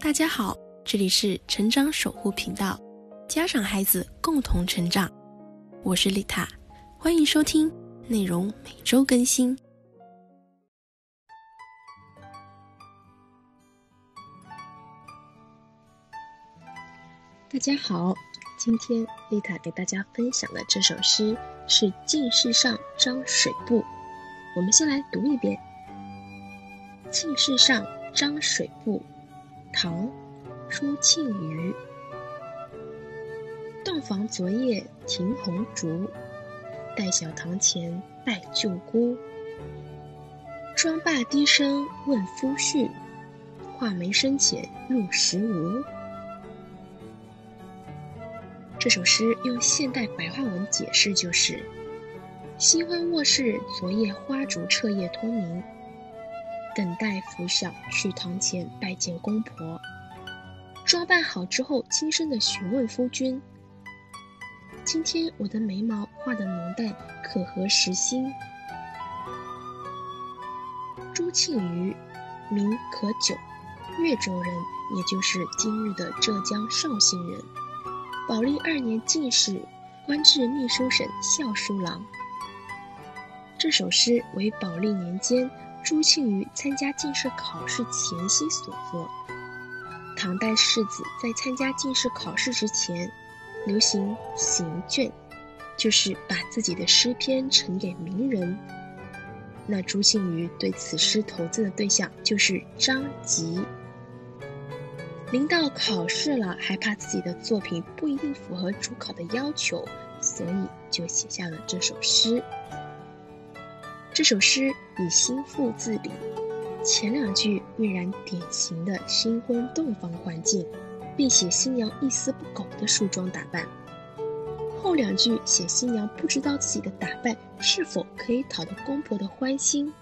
大家好，这里是成长守护频道，家长孩子共同成长，我是丽塔，欢迎收听，内容每周更新。大家好，今天丽塔给大家分享的这首诗是《进士上张水部》，我们先来读一遍。《进士上张水部》，唐·舒庆余。洞房昨夜停红烛，待小堂前拜舅姑。妆罢低声问夫婿，画眉深浅入时无。这首诗用现代白话文解释就是：新婚卧室昨夜花烛彻夜通明，等待拂晓去堂前拜见公婆。装扮好之后，轻声的询问夫君：“今天我的眉毛画的浓淡可合时心？”朱庆余，名可久，越州人，也就是今日的浙江绍兴人。宝历二年进士，官至秘书省校书郎。这首诗为宝历年间朱庆余参加进士考试前夕所作。唐代士子在参加进士考试之前，流行行卷，就是把自己的诗篇呈给名人。那朱庆余对此诗投资的对象就是张籍。临到考试了，还怕自己的作品不一定符合主考的要求，所以就写下了这首诗。这首诗以新妇自比，前两句跃然典型的新婚洞房环境，并写新娘一丝不苟的梳妆打扮；后两句写新娘不知道自己的打扮是否可以讨得公婆的欢心，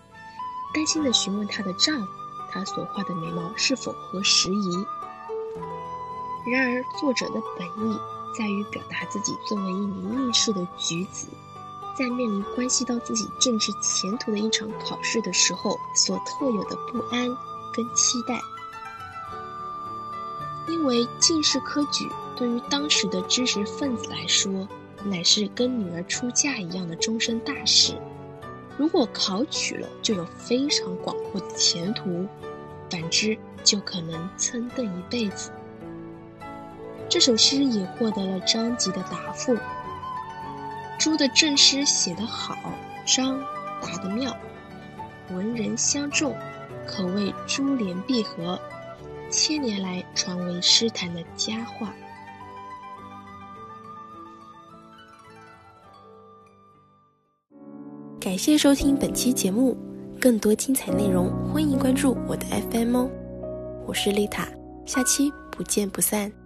担心的询问她的丈夫，她所画的眉毛是否合时宜。然而，作者的本意在于表达自己作为一名应试的举子，在面临关系到自己政治前途的一场考试的时候，所特有的不安跟期待。因为进士科举对于当时的知识分子来说，乃是跟女儿出嫁一样的终身大事。如果考取了，就有非常广阔的前途；反之，就可能蹭蹬一辈子。这首诗也获得了张籍的答复。朱的正诗写得好，张答得妙，文人相中，可谓珠联璧合，千年来传为诗坛的佳话。感谢收听本期节目，更多精彩内容欢迎关注我的 FM 哦。我是丽塔，下期不见不散。